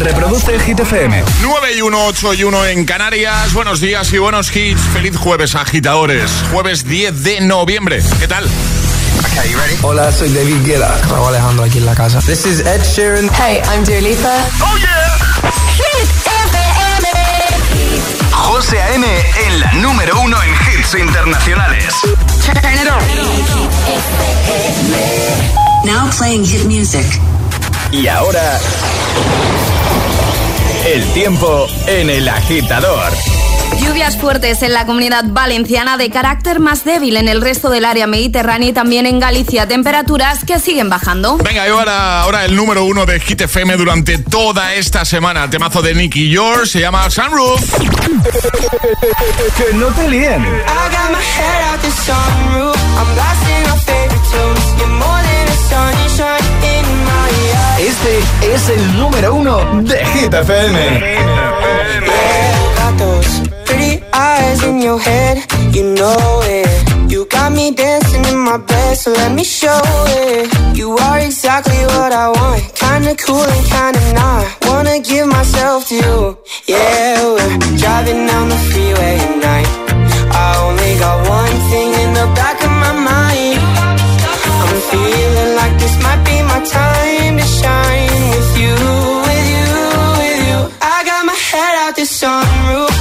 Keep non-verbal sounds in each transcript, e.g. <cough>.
Reproduce Hit FM. 9 y 1, 8 y 1 en Canarias. Buenos días y buenos hits. Feliz jueves, agitadores. Jueves 10 de noviembre. ¿Qué tal? Okay, you ready? Hola, soy David Guetta. Raúl Alejandro aquí en la casa. This is Ed Sheeran. Hey, I'm Dua Lipa. ¡Oh, yeah! Hit FM. José A.M. en la número uno en hits internacionales. Turn it on. Now playing hit music. Y ahora... El tiempo en el agitador. Lluvias fuertes en la comunidad valenciana de carácter más débil en el resto del área mediterránea y también en Galicia. Temperaturas que siguen bajando. Venga, y ahora, ahora el número uno de Hit FM durante toda esta semana. Temazo de Nicky George se llama Sunroof. que no te líen. Este es el número uno de Hit FM. Got those pretty eyes in your head. You know it. You got me dancing in my bed, so let me show it. You are exactly what I want. Kinda cool and kinda not. Wanna give myself to you. Yeah, we're driving down the freeway at night. I only got one thing in the back of my mind. I'm feeling like this might be my time to shine with you, with you, with you. I got my head out the sunroof.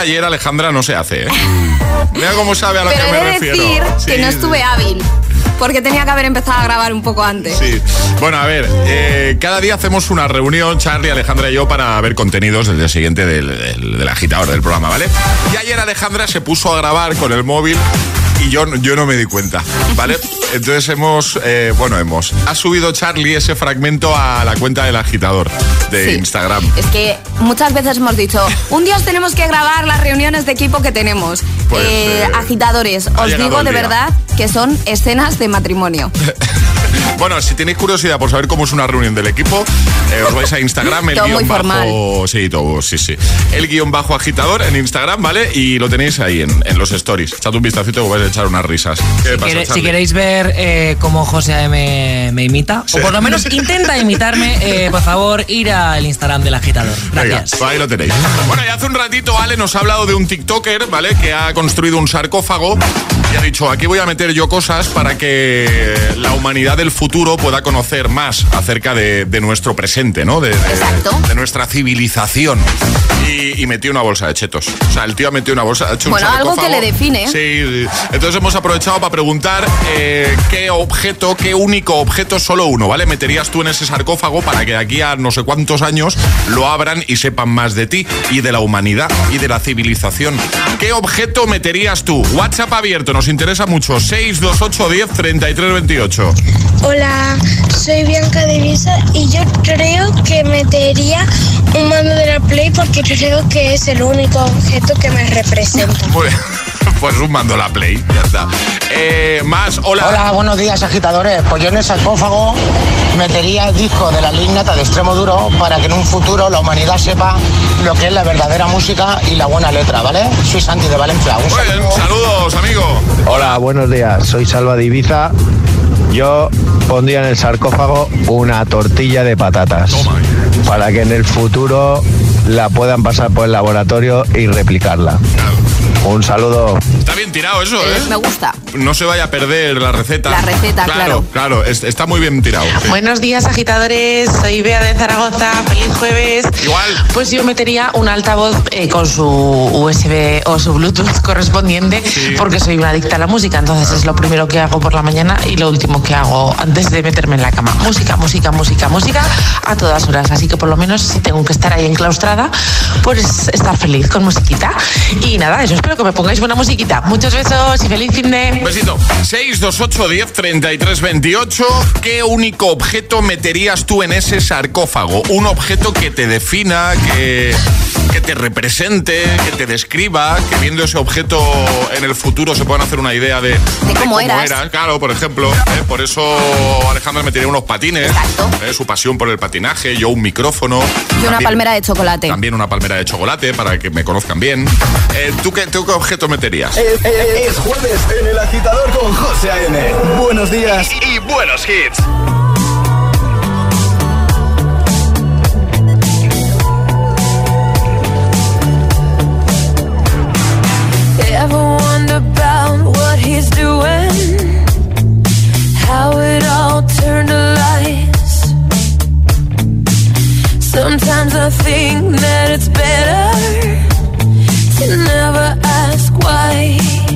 Ayer, Alejandra, no se hace, ¿eh? <laughs> Mira cómo sabe a lo Pero que me de refiero. decir Sí, que no sí. estuve hábil. Porque tenía que haber empezado a grabar un poco antes. Sí. Bueno, a ver, eh, cada día hacemos una reunión, Charlie, Alejandra y yo, para ver contenidos del día siguiente del, del, del agitador del programa, ¿vale? Y ayer Alejandra se puso a grabar con el móvil y yo, yo no me di cuenta, ¿vale? Entonces hemos, eh, bueno, hemos, ha subido Charlie ese fragmento a la cuenta del agitador de Sí. Instagram. Es que muchas veces hemos dicho, un día os tenemos que grabar las reuniones de equipo que tenemos. Pues, Eh, eh, agitadores, os digo de día. verdad que son escenas de matrimonio. <laughs> Bueno, si tenéis curiosidad por saber cómo es una reunión del equipo, eh, os vais a Instagram, el <laughs> Todo muy guion bajo. Sí, todo, sí, sí. El guion bajo agitador en Instagram, ¿vale? Y lo tenéis ahí en, en los stories. Echad un vistacito que vais a echar unas risas. ¿Qué pasa, Quiere- si queréis ver eh, cómo José A.M. me imita, Sí. o por lo menos intenta imitarme, <laughs> eh, por favor, ir al Instagram del agitador. Venga, Gracias. pues ahí lo tenéis. Bueno, y hace un ratito Ale nos ha hablado de un TikToker, ¿vale? Que ha construido un sarcófago y ha dicho, aquí voy a meter yo cosas para que la humanidad del futuro pueda conocer más acerca de, de nuestro presente, ¿no? De, de- Exacto. de nuestra civilización. Y, y metió una bolsa de chetos. O sea, el tío ha metido una bolsa, ha hecho un Bueno, algo que le define. Sí, sí. entonces hemos aprovechado para preguntar eh, qué objeto, qué único objeto, solo uno, ¿vale? Meterías tú en ese sarcófago para que de aquí a no sé cuántos años lo abran y sepan más de ti y de la humanidad y de la civilización. ¿Qué objeto meterías tú? WhatsApp abierto, nos interesa mucho. 628 10 33 28. Hola, soy Bianca de Visa y yo creo que metería un mando de la Play porque creo que es el único objeto que me representa. Muy bien. <laughs> pues un mando la Play, ya está. Eh, más, hola. Hola, buenos días, agitadores. Pues yo en el sarcófago metería el disco de la lignata de extremo duro para que en un futuro la humanidad sepa lo que es la verdadera música y la buena letra, ¿vale? Soy Santi de Valencia. Un bien, saludos, amigo. Hola, buenos días. Soy Salva de Ibiza. Yo pondría en el sarcófago una tortilla de patatas Toma. para que en el futuro la puedan pasar por el laboratorio y replicarla. Un saludo. Está bien tirado eso, ¿eh? Me gusta. No se vaya a perder la receta. La receta, claro. claro. Claro, es- está muy bien tirado. sí. Buenos días, agitadores. Soy Bea de Zaragoza. Feliz jueves. Igual. Pues yo metería un altavoz eh, con su USB o su Bluetooth <laughs> correspondiente, porque soy una adicta a la música. Entonces es lo primero que hago por la mañana y lo último que hago antes de meterme en la cama. Música, música, música, música a todas horas. Así que por lo menos si tengo que estar ahí enclaustrada, pues estar feliz con musiquita. Y nada, eso espero que me pongáis buena musiquita. Muchos besos y feliz fin de. Un besito. 628 10 33 28. ¿Qué único objeto meterías tú en ese sarcófago? Un objeto que te defina, que, que te represente, que te describa, que viendo ese objeto en el futuro se puedan hacer una idea de, de cómo eras. era. Claro, por ejemplo. ¿eh? Por eso Alejandra metería unos patines. Exacto. ¿eh? Su pasión por el patinaje, yo un micrófono. Y una También- palmera de chocolate. También una palmera de chocolate para que me conozcan bien. Eh, ¿tú, qué, ¿Tú qué objeto meterías? Es, es- es jueves en el agitador con José A.M. Buenos días. Y buenos hits. Ever wonder about what he's doing? How it all turned to lies. Sometimes I think that it's better ask why.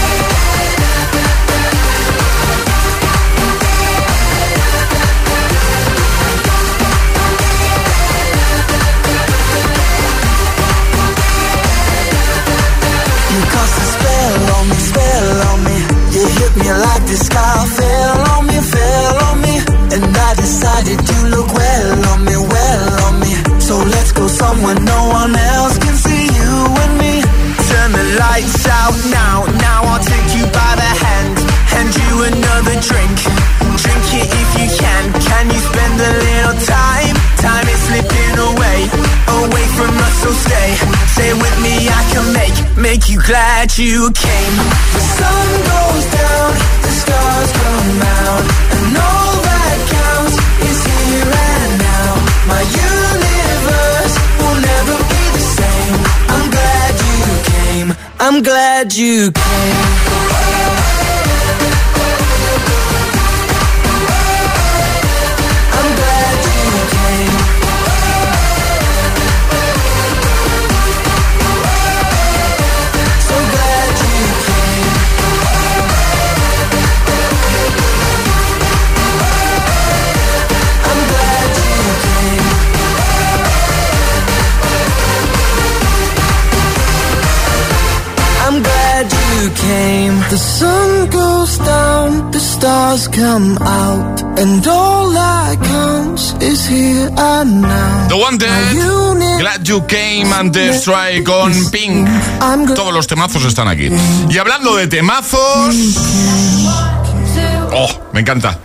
The sky fell on me, fell on me. And I decided you look well on me, well on me. So let's go somewhere no one else can see you and me. Turn the lights out now, now I'll take you by the hand. Hand you another drink. Drink it if you can. Can you spend a little time? Time is slipping away, away from us, so stay. Stay with me, I can make, make you glad you came. The sun goes I'm glad you came. The sun goes down, the stars come out, and all that counts is here and now. The Wanted, Glad You Came antes Try con Pink. Todos los temazos están aquí. Y hablando de temazos. Oh, me encanta.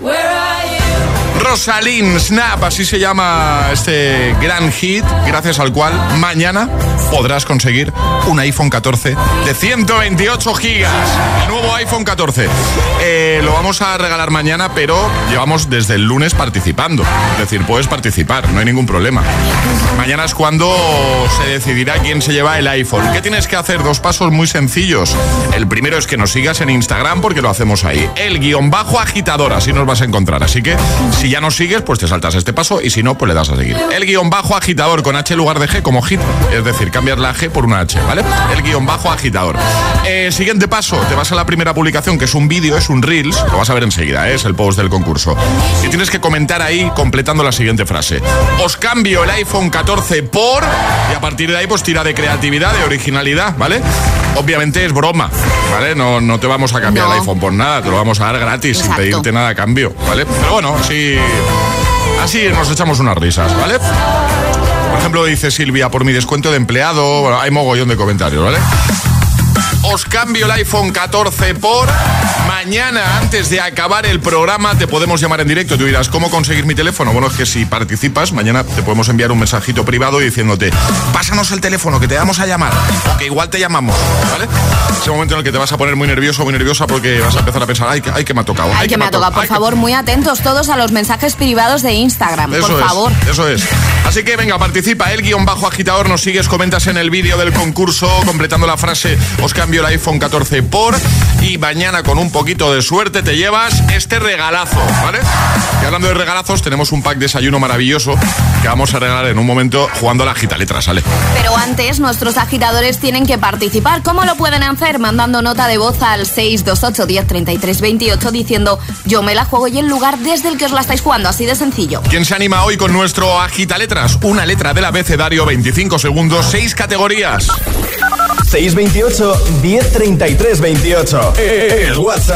Rosalind Snap, así se llama este gran hit, gracias al cual mañana podrás conseguir un iPhone 14 de 128 gigas. El nuevo iPhone 14. Eh, lo vamos a regalar mañana, pero llevamos desde el lunes participando. Es decir, puedes participar, no hay ningún problema. Mañana es cuando se decidirá quién se lleva el iPhone. ¿Qué tienes que hacer? Dos pasos muy sencillos. El primero es que nos sigas en Instagram porque lo hacemos ahí. El guion bajo agitador, así nos vas a encontrar. Así que si ya nos sigues, pues te saltas este paso y si no, pues le das a seguir. El guion bajo agitador con H en lugar de G como hit. Es decir, cambiar la G por una H, ¿vale? El guion bajo agitador. Eh, siguiente paso, te vas a la primera publicación que es un vídeo, es un Reels. Lo vas a ver enseguida, ¿eh? es el post del concurso. Y tienes que comentar ahí completando la siguiente frase. Os cambio el iPhone 14 por... Y a partir de ahí, pues tira de creatividad, de originalidad, ¿vale? Obviamente es broma, ¿vale? No, no te vamos a cambiar No. el iPhone por nada, te lo vamos a dar gratis sin pedirte nada a cambio, ¿vale? Pero bueno, así, así nos echamos unas risas, ¿vale? Por ejemplo, dice Silvia, por mi descuento de empleado, hay mogollón de comentarios, ¿vale? Os cambio el iPhone 14 por mañana, antes de acabar el programa, te podemos llamar en directo. Tú dirás, ¿cómo conseguir mi teléfono? Bueno, es que si participas, mañana te podemos enviar un mensajito privado diciéndote, pásanos el teléfono, que te vamos a llamar, que igual te llamamos, ¿vale? Ese momento en el que te vas a poner muy nervioso, muy nerviosa, porque vas a empezar a pensar, ay, que, ay, que me ha tocado. Ay, que me ha tocado. Por ay, que- favor, muy atentos todos a los mensajes privados de Instagram. Eso por es, favor. Eso es. Así que venga, participa. El guion bajo agitador nos sigues, comentas en el vídeo del concurso, completando la frase, os cambio el iPhone 14 por. Y mañana con un poquito poquito de suerte te llevas este regalazo, ¿vale? Y hablando de regalazos, tenemos un pack desayuno maravilloso que vamos a regalar en un momento jugando a la gita letra, ¿sale? Pero antes, nuestros agitadores tienen que participar. ¿Cómo lo pueden hacer? Mandando nota de voz al 628 10 28 diciendo yo me la juego y el lugar desde el que os la estáis jugando, así de sencillo. ¿Quién se anima hoy con nuestro agita letras? Una letra del abecedario, 25 segundos, 6 categorías. 628 1033 28. El WhatsApp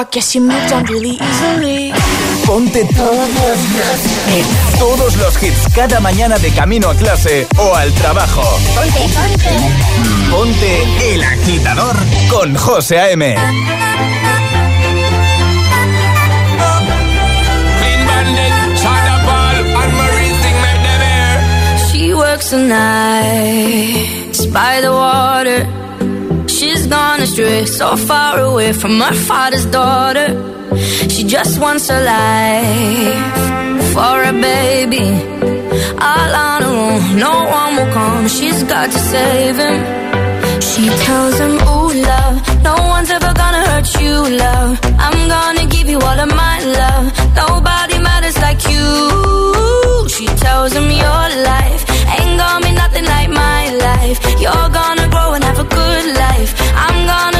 I guess you moved on really easily. Ponte todos los todos los hits cada mañana de camino a clase o al trabajo. Ponte, ponte. Ponte El agitador con José A.M. She works the nights by the water. Gone astray, so far away from her father's daughter. She just wants a life for a baby. All on her own, no one will come. She's got to save him. She tells him, Ooh, love, no one's ever gonna hurt you, love. I'm gonna give you all of my love. Nobody matters like you. She tells him, Your life ain't gonna be nothing like my life. You're gonna life. I'm gonna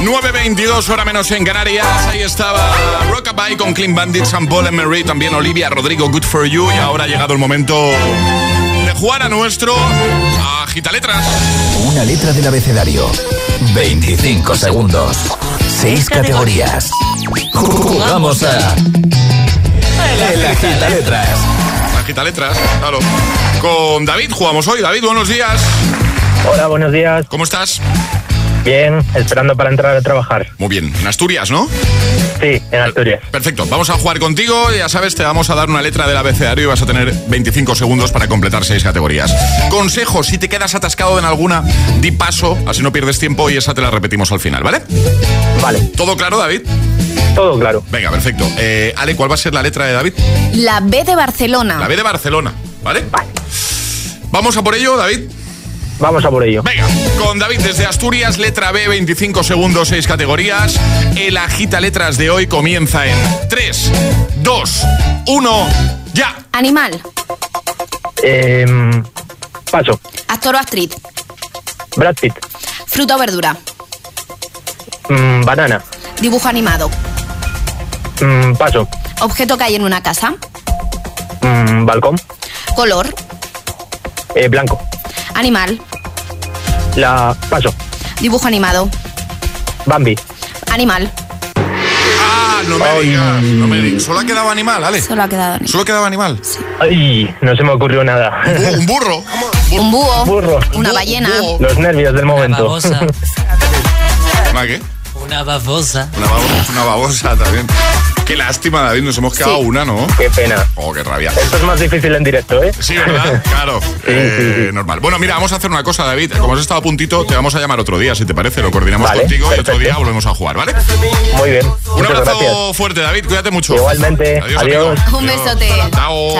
9.22 hora menos en Canarias. Ahí estaba Rockabye con Clean Bandit, Sam Paul Mary, también Olivia Rodrigo, Good For You. Y ahora ha llegado el momento de jugar a nuestro Agita Letras. Una letra del abecedario. 25 segundos. 6 categorías. Jugamos a. El Agita Letras. Agita Letras, claro. Con David jugamos hoy. David, buenos días. Hola, buenos días. ¿Cómo estás? Bien, esperando para entrar a trabajar. Muy bien. En Asturias, ¿no? Sí, en Asturias. Perfecto. Vamos a jugar contigo. Ya sabes, te vamos a dar una letra del abecedario y vas a tener 25 segundos para completar seis categorías. Consejo, si te quedas atascado en alguna, di paso, así no pierdes tiempo y esa te la repetimos al final, ¿vale? Vale. ¿Todo claro, David? Todo claro. Venga, perfecto. Eh, Ale, ¿cuál va a ser la letra de David? La B de Barcelona. La B de Barcelona, ¿vale? Vale. ¿Vamos a por ello, David? Vamos a por ello. Venga, con David desde Asturias, letra B, 25 segundos, 6 categorías. El agita letras de hoy comienza en 3, 2, 1, ya. Animal. Eh, paso. Actor o actriz. Brad Pitt. Fruta o verdura. Mm, banana. Dibujo animado. Mm, paso. Objeto que hay en una casa. Mm, balcón. Color. Eh, blanco. Animal. La paso. Dibujo animado. Bambi. Animal. Ah, no me digas, no me digas. Solo ha quedado animal, Ale. Solo ha quedado animal. Solo quedaba animal. Ay, no se me ocurrió nada. Un burro. Un búho. Burro. Una ballena. Los nervios del momento. babosa. ¿Una qué? Una babosa. Una babosa, una babosa también. Qué lástima, David, nos hemos quedado Sí. una, ¿no? Qué pena. Oh, qué rabia. Esto es más difícil en directo, ¿eh? Sí, ¿verdad? <laughs> Claro. Eh, Normal. Bueno, mira, vamos a hacer una cosa, David. Como has estado a puntito, te vamos a llamar otro día, si te parece. Lo coordinamos Vale, contigo y otro día volvemos a jugar, ¿vale? Muy bien. Un abrazo gracias. fuerte, David. Cuídate mucho. Igualmente. Adiós. Adiós. Un besote. Chao.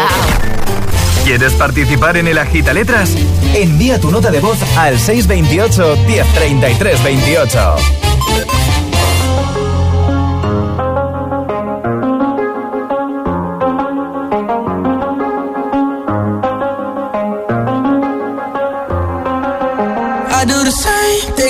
¿Quieres participar en el Agita Letras? Envía tu nota de voz al 628 1033 28.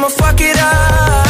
I'ma fuck it up.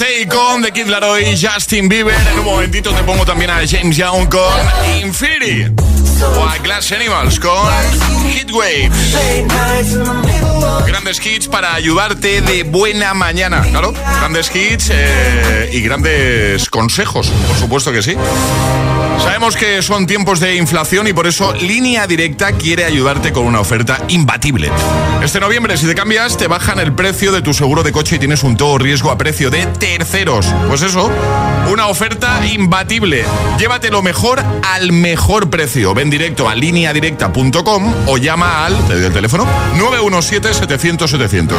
stay. Con The Kid Laroi Justin Bieber. En un momentito te pongo también a James Young con Infinity. O a Glass Animals con Hit Waves. Grandes hits para ayudarte de buena mañana. Claro, grandes hits eh, y grandes consejos, por supuesto que sí. Sabemos que son tiempos de inflación y por eso Línea Directa quiere ayudarte con una oferta imbatible. Este noviembre, si te cambias, te bajan el precio de tu seguro de coche y tienes un todo riesgo a precio de terceros. Pues eso, una oferta imbatible. Llévate lo mejor al mejor precio. Ven directo a lineadirecta.com o llama al, te doy el teléfono, 917-700-700.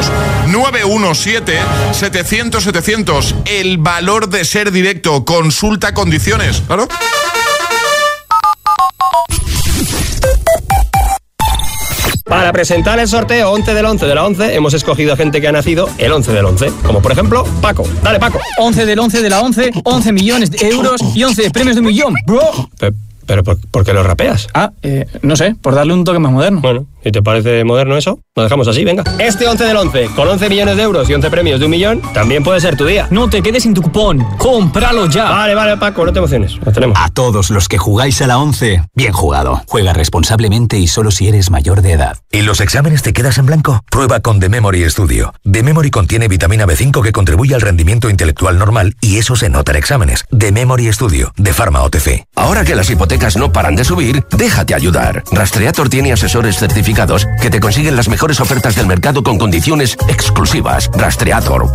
917-700-700. El valor de ser directo. Consulta condiciones. ¿Claro? Para presentar el sorteo 11 del 11 de la 11, hemos escogido a gente que ha nacido el 11 del 11. Como por ejemplo, Paco. Dale, Paco. 11 del 11 de la 11, 11 millones de euros y 11 premios de un millón, bro. Pe- ¿Pero por, por qué lo rapeas? Ah, eh, no sé, por darle un toque más moderno. Bueno, ¿y te parece moderno eso? Lo dejamos así, venga. Este 11 del 11, con 11 millones de euros y 11 premios de un millón, también puede ser tu día. No te quedes sin tu cupón, cómpralo ya. Vale, vale, Paco, no te emociones. Lo tenemos. A todos los que jugáis a la 11, bien jugado. Juega responsablemente y solo si eres mayor de edad. ¿Y los exámenes te quedas en blanco? Prueba con The Memory Studio. The Memory contiene vitamina B5 que contribuye al rendimiento intelectual normal y eso se nota en exámenes. The Memory Studio, de Pharma OTC. Ahora que las hipotecas no paran de subir, déjate ayudar. Rastreator tiene asesores certificados que te consiguen las mejores ofertas del mercado con condiciones exclusivas. Rastreator.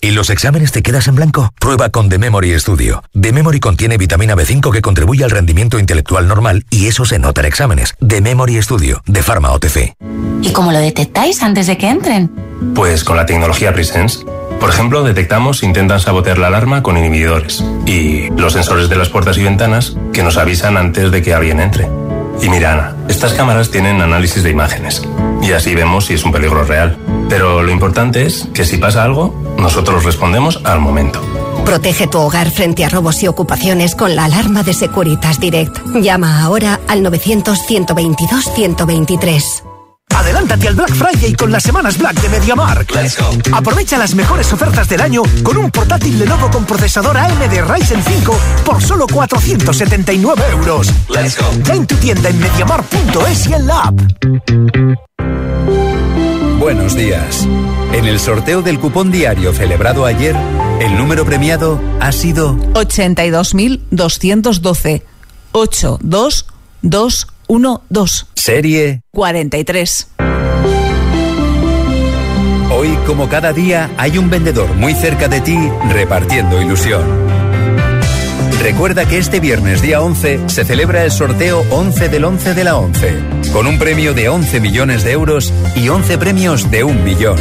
¿Y los exámenes te quedas en blanco? Prueba con The Memory Studio. The Memory contiene vitamina B5 que contribuye al rendimiento intelectual normal y eso se nota en exámenes. The Memory Studio, de Pharma OTC. ¿Y cómo lo detectáis antes de que entren? Pues con la tecnología Presence. Por ejemplo, detectamos si intentan sabotear la alarma con inhibidores y los sensores de las puertas y ventanas que nos avisan antes de que alguien entre. Y mira, Ana, estas cámaras tienen análisis de imágenes y así vemos si es un peligro real. Pero lo importante es que si pasa algo, nosotros respondemos al momento. Protege tu hogar frente a robos y ocupaciones con la alarma de Securitas Direct. Llama ahora al 900-122-123. Adelántate al Black Friday con las semanas Black de MediaMark. Aprovecha las mejores ofertas del año con un portátil Lenovo con procesador AMD Ryzen 5 por solo 479 euros. Ya en tu tienda en MediaMark.es y en la app. Buenos días. En el sorteo del cupón diario celebrado ayer, el número premiado ha sido 82.212. 82212. serie 43. Hoy, como cada día, hay un vendedor muy cerca de ti repartiendo ilusión. Recuerda que este viernes día 11 se celebra el sorteo 11 del 11 de la 11, con un premio de 11 millones de euros y 11 premios de un millón.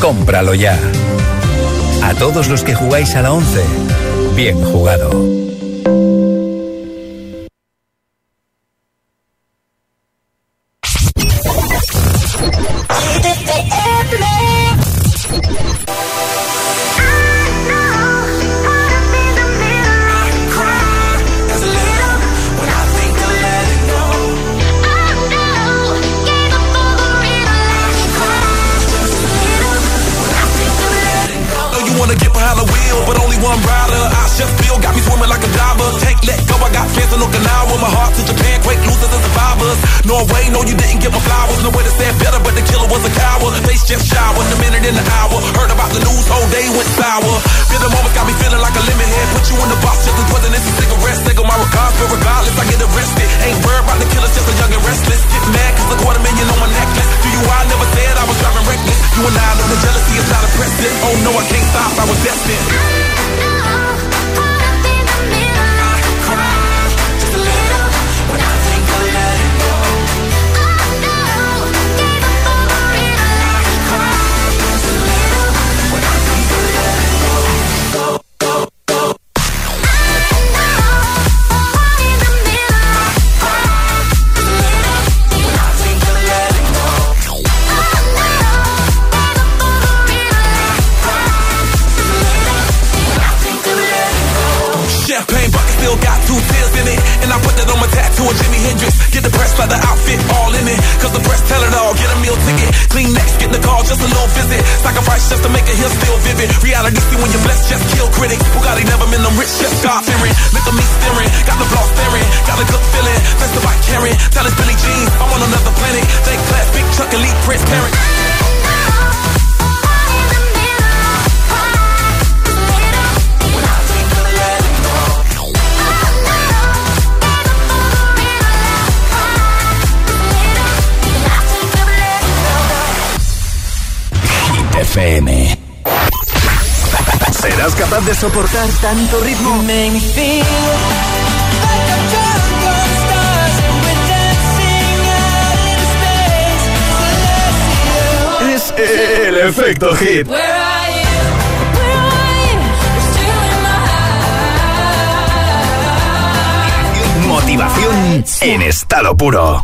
Cómpralo ya. A todos los que jugáis a la 11, bien jugado. nasty when you're blessed, just kill critics. Bugatti never been them rich, just God fearing. Look at me staring, got the block staring, got a good feeling. Best tell it's Billy Jean. I'm on another planet, class, big elite, Prince, parent. FM. Eh? ¿Serás capaz de soportar tanto ritmo? Es el efecto hit. Motivación en estado puro.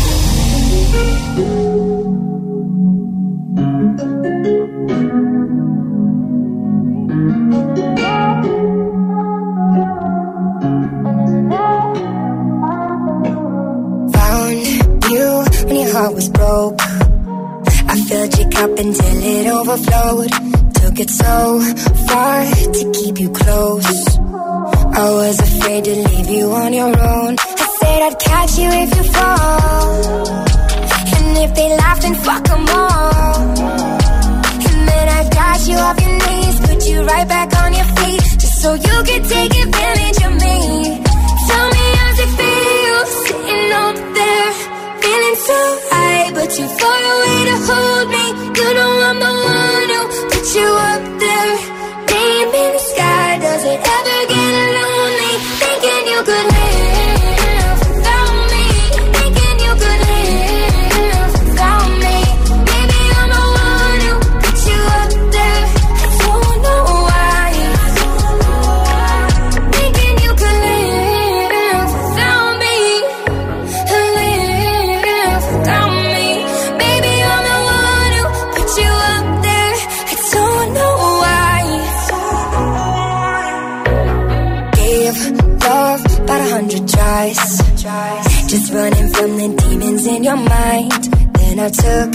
tries. Just running from the demons in your mind. Then I took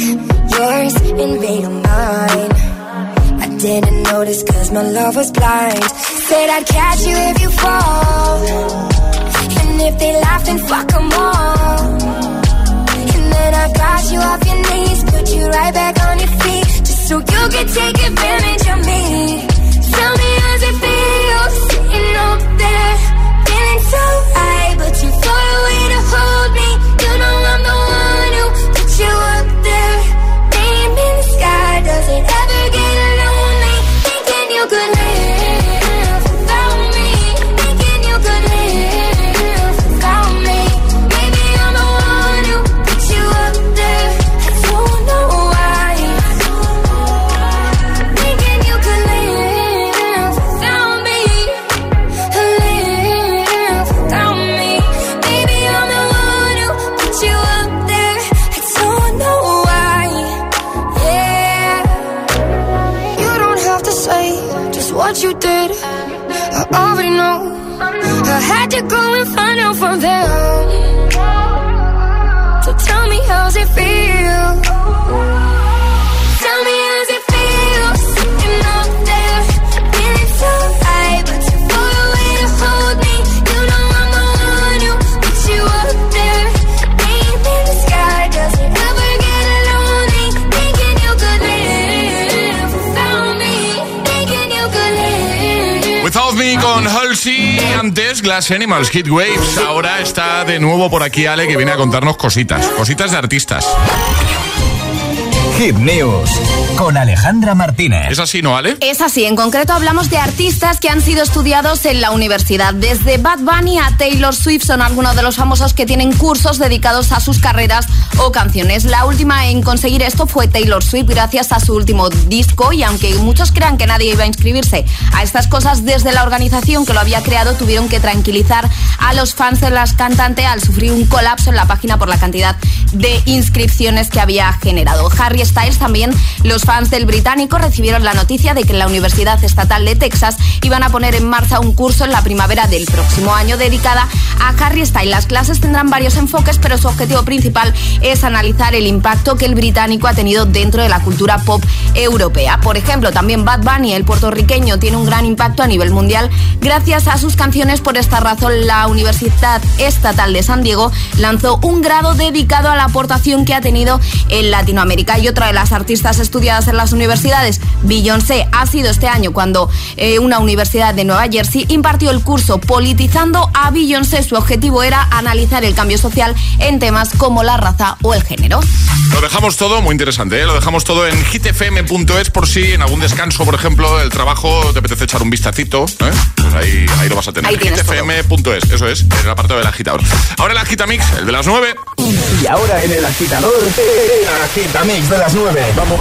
yours and made them mine. I didn't notice cause my love was blind. Said I'd catch you if you fall. And if they laugh, then fuck them all. And then I got you off your knees, put you right back on your feet. Just so you could take advantage of me. Tell me how's it feel but too far away to hold me. Antes Glass Animals, Hit Waves. Ahora está de nuevo por aquí Ale que viene a contarnos cositas, cositas de artistas. Hit News con Alejandra Martínez. ¿Es así, no, Ale? Es así, en concreto hablamos de artistas que han sido estudiados en la universidad. Desde Bad Bunny a Taylor Swift son algunos de los famosos que tienen cursos dedicados a sus carreras o canciones. La última en conseguir esto fue Taylor Swift gracias a su último disco y aunque muchos crean que nadie iba a inscribirse a estas cosas, desde la organización que lo había creado tuvieron que tranquilizar a los fans de las cantantes al sufrir un colapso en la página por la cantidad de inscripciones que había generado. Harry Styles también, los fans del británico recibieron la noticia de que en la Universidad Estatal de Texas iban a poner en marcha un curso en la primavera del próximo año dedicada a Harry Styles. Las clases tendrán varios enfoques, pero su objetivo principal es analizar el impacto que el británico ha tenido dentro de la cultura pop europea. Por ejemplo, también Bad Bunny, el puertorriqueño, tiene un gran impacto a nivel mundial gracias a sus canciones. Por esta razón, la Universidad Estatal de San Diego lanzó un grado dedicado a la aportación que ha tenido en Latinoamérica. Y otra de las artistas estudiadas en las universidades, Beyoncé, ha sido este año cuando eh, una universidad de Nueva Jersey impartió el curso Politizando a Beyoncé. Su objetivo era analizar el cambio social en temas como la raza o el género. Lo dejamos todo, muy interesante, ¿eh? lo dejamos todo en hitfm.es por si en algún descanso, por ejemplo, del trabajo te apetece echar un vistacito. ¿eh? Pues ahí, ahí lo vas a tener. Hitfm.es, eso es, en el apartado del agitador. Ahora el agitamix, el de las 9. Y ahora en el agitador, el agitamix de las 9. Vamos.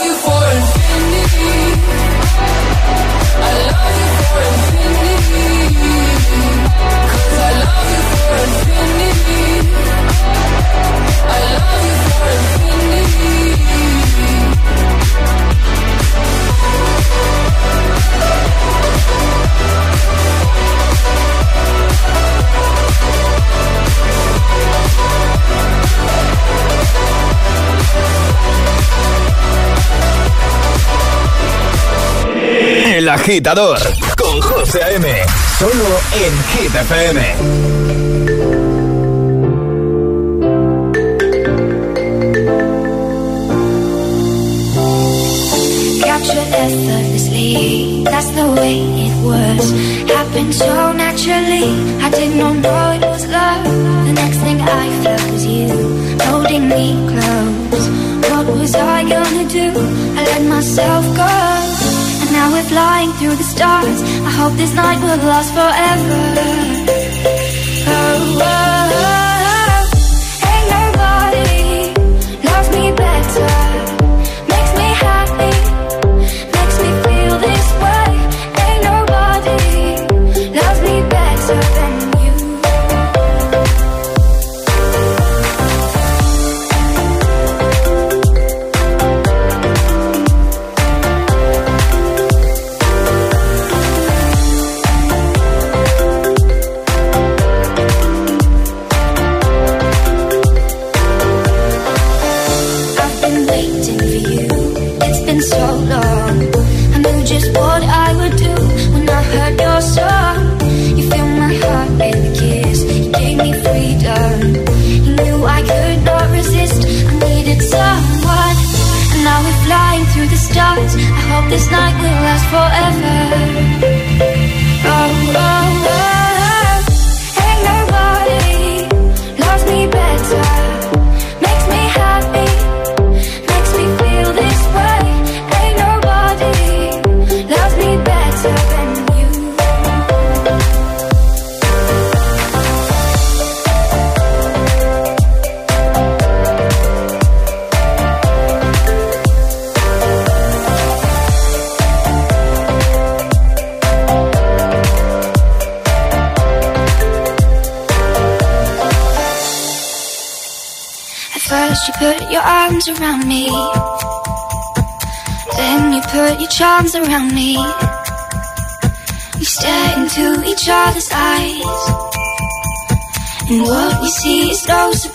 El agitador con José A.M. Solo en Hit FM. Effortlessly, that's the way it was. Happened so naturally, I did not know it was love. The next thing I felt was you holding me close. What was I gonna do? I let myself go. Flying through the stars. I hope this night will last forever.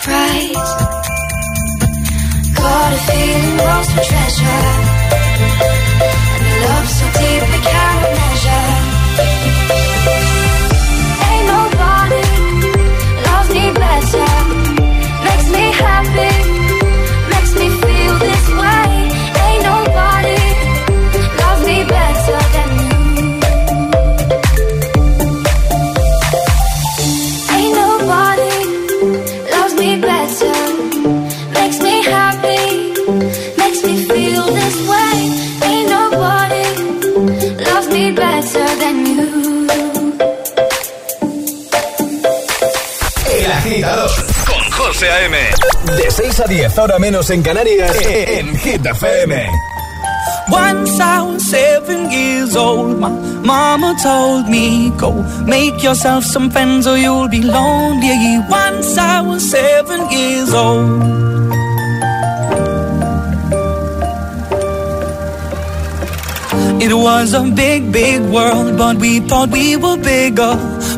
Surprise Got a feeling lost for treasure 6 a 10, ahora menos en Canarias, eh, eh. en Hit FM. Once I was seven years old, my mama told me, Go make yourself some friends or you'll be lonely. Once I was seven years old. It was a big, big world, but we thought we were bigger.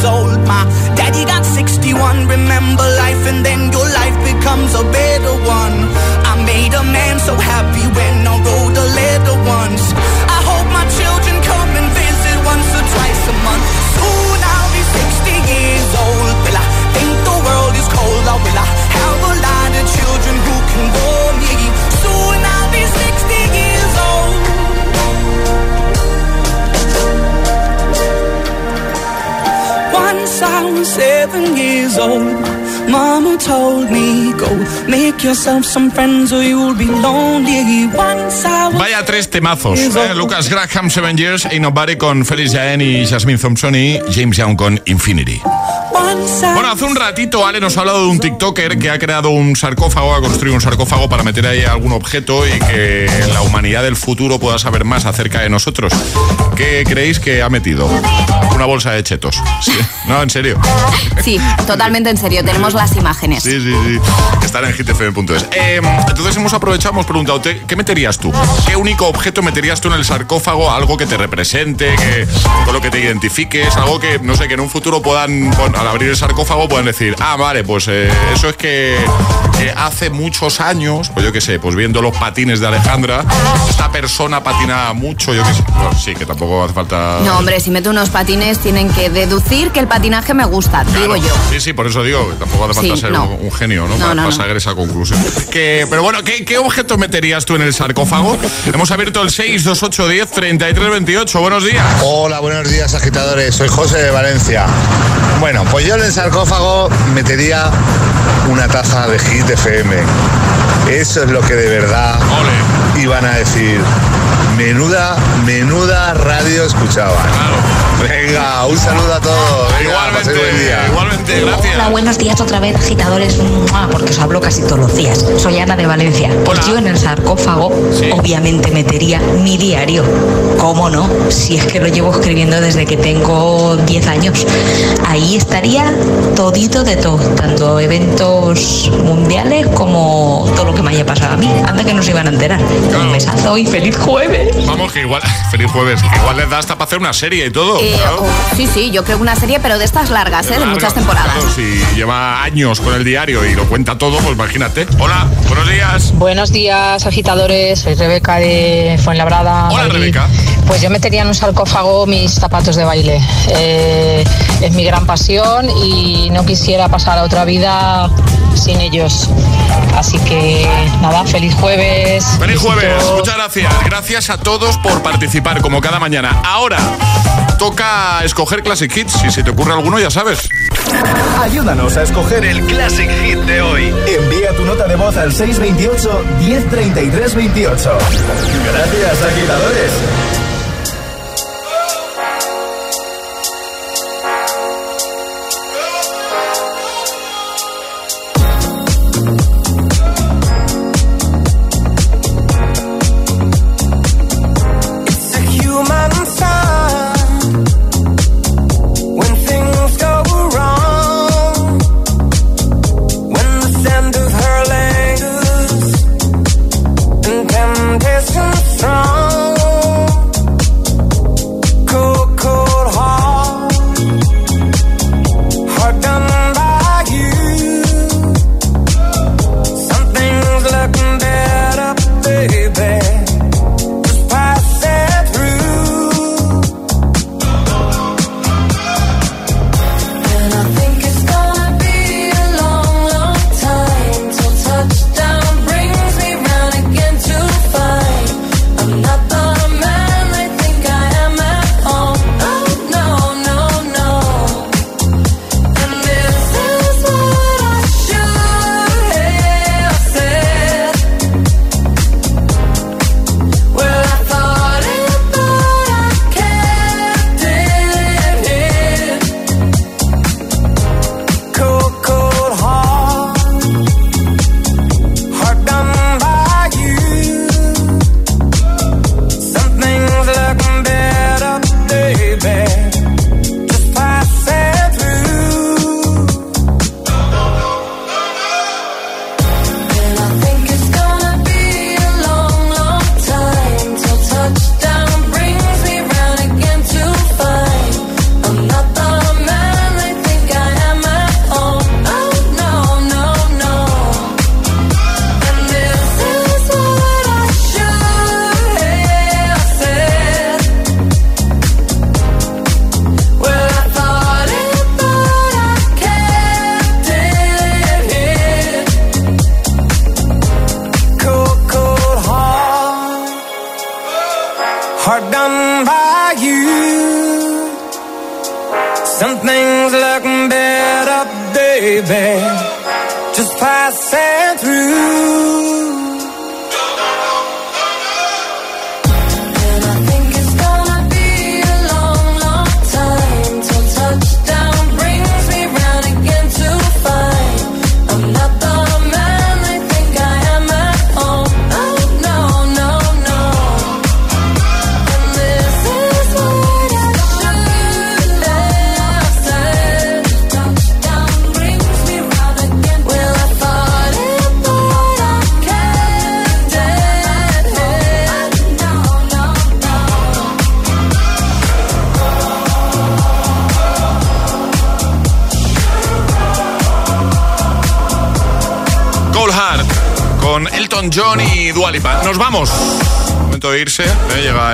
years old. My daddy got 61. Remember life, and then your life becomes a better one. I made a man so happy when I wrote a letter once. I was seven years old. Mama told me, go make yourself some friends or you'll be lonely. Once I was Vaya ya tres temazos. ¿eh? Lucas Graham, Seven Years, Ain't Nobody con Felix Jaén y Jasmine Thompson y James Young con Infinity. Bueno, hace un ratito Ale nos ha hablado de un TikToker que ha creado un sarcófago, ha construido un sarcófago para meter ahí algún objeto y que la humanidad del futuro pueda saber más acerca de nosotros. ¿Qué creéis que ha metido? Una bolsa de chetos. ¿Sí? No, en serio. Sí, totalmente en serio. Tenemos las imágenes. Sí, sí, sí. Están en hitfm.es. Eh, entonces hemos aprovechado, hemos preguntado, ¿te- ¿qué meterías tú? ¿Qué único objeto meterías tú en el sarcófago? Algo que te represente, que, con lo que te identifiques, algo que, no sé, que en un futuro puedan, pon- al abrir el sarcófago, puedan decir, ah, vale, pues eh, eso es que, hace muchos años, pues yo qué sé, pues viendo los patines de Alejandra, esta persona patina mucho, yo qué sé. Bueno, sí, que tampoco hace falta... No, hombre, si meto unos patines tienen que deducir que el patinaje me gusta, digo yo. Sí, sí, por eso digo, que tampoco hace falta Sí, ser no. un, un genio, ¿no? No, para, no, para no. sacar esa conclusión. Que, pero bueno, ¿qué, qué objeto meterías tú en el sarcófago? Hemos abierto el 628 10 33 28. Buenos días. Hola, buenos días agitadores, soy José de Valencia. Bueno, pues yo en el sarcófago metería una taza de Hit FM. Eso es lo que de verdad iban a decir. Menuda, menuda radio escuchaban. Venga, un saludo a todos. Venga, paséis buen día. Igualmente, gracias. Hola, buenos días otra vez, agitadores, porque os hablo casi todos los días. Soy Ana de Valencia. Pues yo en el sarcófago, obviamente metería mi diario. ¿Cómo no? Si es que lo llevo escribiendo desde que tengo 10 años. Ahí estaría todito de todo, tanto eventos mundiales como todo lo que me haya pasado a mí. Anda que nos iban a enterar. Un besazo y feliz jueves. Vamos, que igual, <laughs> feliz jueves, que igual les da hasta para hacer una serie y todo. Eh, claro. oh, sí, sí, yo creo que una serie, pero de estas largas, ¿eh? De Claro, muchas temporadas. claro, si lleva años con el diario y lo cuenta todo, pues imagínate. Hola, buenos días. Buenos días, agitadores. Soy Rebeca de Fuenlabrada. Hola, Madrid. Rebeca. Pues yo metería en un sarcófago mis zapatos de baile. Eh, es mi gran pasión y no quisiera pasar a otra vida sin ellos. Así que nada, feliz jueves. Feliz jueves, muchas gracias. Gracias a todos por participar, como cada mañana. Ahora, toca escoger Classic Hits. Si se te ocurre alguno, ya sabes. Ayúdanos a escoger el Classic Hit de hoy. Envía tu nota de voz al 628 1033 28. Gracias, agitadores.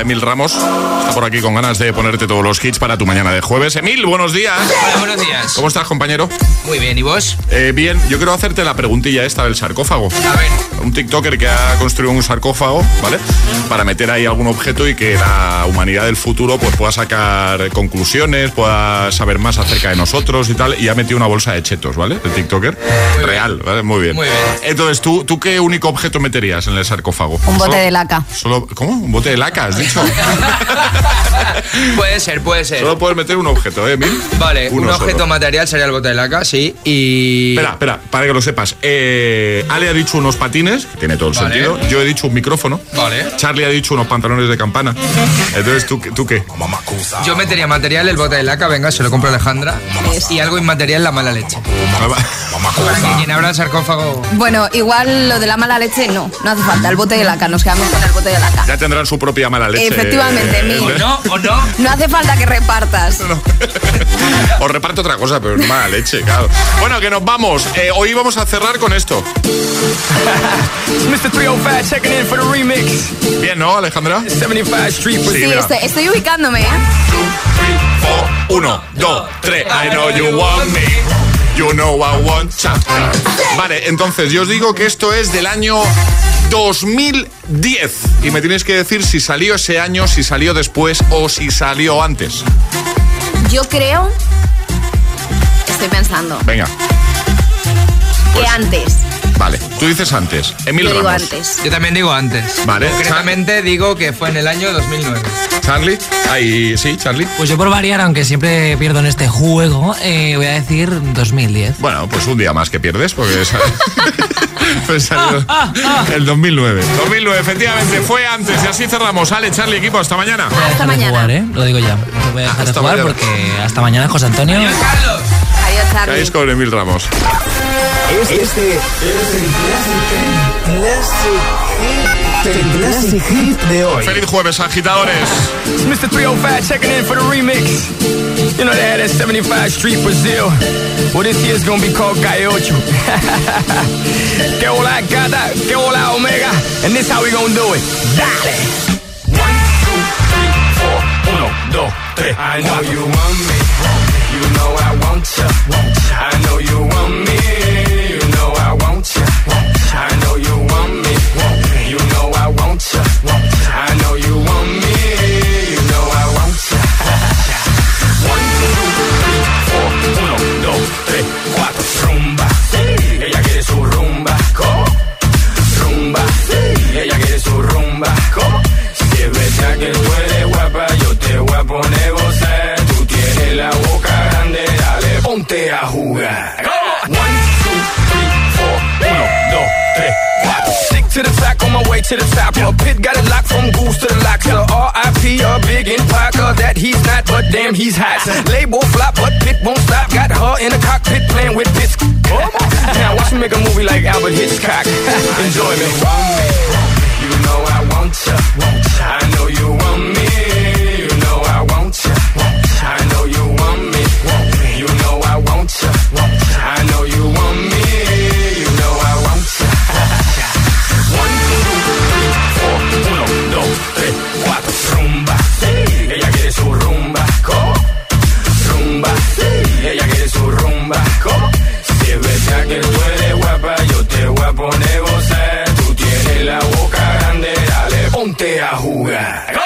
Emil Ramos. Aquí con ganas de ponerte todos los hits para tu mañana de jueves. Emil, buenos días. Hola, buenos días. ¿Cómo estás, compañero? Muy bien, ¿y vos? Eh, bien, yo quiero hacerte la preguntilla esta del sarcófago. A ver. Un TikToker que ha construido un sarcófago, ¿vale? Para meter ahí algún objeto y que la humanidad del futuro pues pueda sacar conclusiones, pueda saber más acerca de nosotros y tal. Y ha metido una bolsa de chetos, ¿vale? El TikToker. Real, ¿vale? Muy bien. Muy bien. Entonces, ¿tú, ¿tú qué único objeto meterías en el sarcófago? Un bote Solo- de laca. Solo, ¿Cómo? ¿Un bote de laca, has dicho? <laughs> <laughs> puede ser, puede ser. Solo puedes meter un objeto, ¿eh, Emil? Vale, Uno un solo. objeto material sería el bote de laca, sí. Y. Espera, espera, para que lo sepas. Eh, Ale ha dicho unos patines, que tiene todo el Vale. sentido. Yo he dicho un micrófono. Vale. Charlie ha dicho unos pantalones de campana. Entonces, ¿tú, qué- ¿tú qué? Yo metería material el bote de laca, venga, se lo compro a Alejandra. Y algo inmaterial, la mala leche. Para que quien abra el sarcófago. Bueno, igual lo de la mala leche no, no hace falta. El bote de laca, nos quedamos con el bote de laca. Ya tendrán su propia mala leche. Efectivamente. Eh, ¿O no? ¿O no? No hace falta que repartas. Os <laughs> reparto otra cosa, pero no mala leche, claro. Bueno, que nos vamos. Eh, hoy vamos a cerrar con esto. <laughs> Mr. 305 checking in for the remix. Bien, ¿no, Alejandra? 75 Street Sí, estoy, estoy ubicándome, ¿eh? Uno, dos, tres. I know you want me. You know I want ya. Vale, entonces yo os digo que esto es del año 2010. Y me tenéis que decir si salió ese año, si salió después o si salió antes. Yo creo. Estoy pensando. Venga, Que antes. vale. Tú dices antes. Emil Yo digo Ramos. antes. Yo también digo antes. Vale. Concretamente digo que fue en el año 2009. Charlie. Ahí, sí, Charlie. Pues yo por variar, aunque siempre pierdo en este juego, eh, voy a decir 2010. Bueno, pues un día más que pierdes porque sal- <laughs> <laughs> pues salió el 2009. 2009, efectivamente, fue antes. Y así cerramos. Ale, Charlie, equipo, hasta mañana. Voy a dejar de jugar, ¿eh? Lo digo ya. No voy a dejar de Hasta jugar mañana. porque hasta mañana, José Antonio. Adiós, Charlie. Con Emil Ramos. Este es el Classic, el Classic Hit de hoy. Feliz jueves, agitadores. It's Mr. 305 checking in for the remix. You know they had that 75 Street Brazil. Well, this year's gonna be called Gaiocho. <laughs> que hola gata, que hola omega. And this how we gonna do it. Dale. One, two, three, four. Uno, dos, tres. I know you want me. You know I want ya. I know you want me. You know I want ya. I know you want me. You know I want ya. I know you want me. You know I want ya. One, two, three, four. Uno, dos, tres, cuatro. Rumba. Ella quiere su rumba. ¿Cómo? Rumba. Ella quiere su rumba. ¿Cómo? Si es verdad que tú guapa, yo te voy a poner gozar. Tú tienes la ponte a jugar. One, two, three, four. Uno, dos, tres, cuatro. Stick to the track on my way to the top. A pit got it locked from goose to the lock. So R.I.P. a big in Parker that he's not, but damn he's hot. Label flop, but pit won't stop. Got her in the cockpit playing with bits. now watch me make a movie like Albert Hitchcock. <laughs> Enjoy me. You know I want ya. I know you want me. You know I want ya. I know you want me. You know I want ya. I know you want me. You know I want ya. One, two, three, four. Uno, dos, tres, cuatro. Rumba. Ella quiere su rumba. ¿Cómo? Rumba. Ella quiere su rumba. ¿Cómo? Si es verdad que tú eres guapa, yo te voy a poner gozar. Tú tienes la boca grande, dale, ponte a jugar.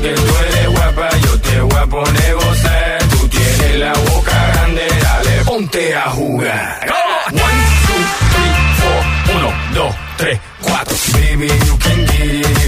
que tú eres guapa, yo te voy a poner. Tú tienes la boca grande, dale, ponte a jugar. One, two, three, four, uno, dos, tres, cuatro. Baby, you can get it.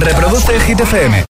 Reproduce Hit FM.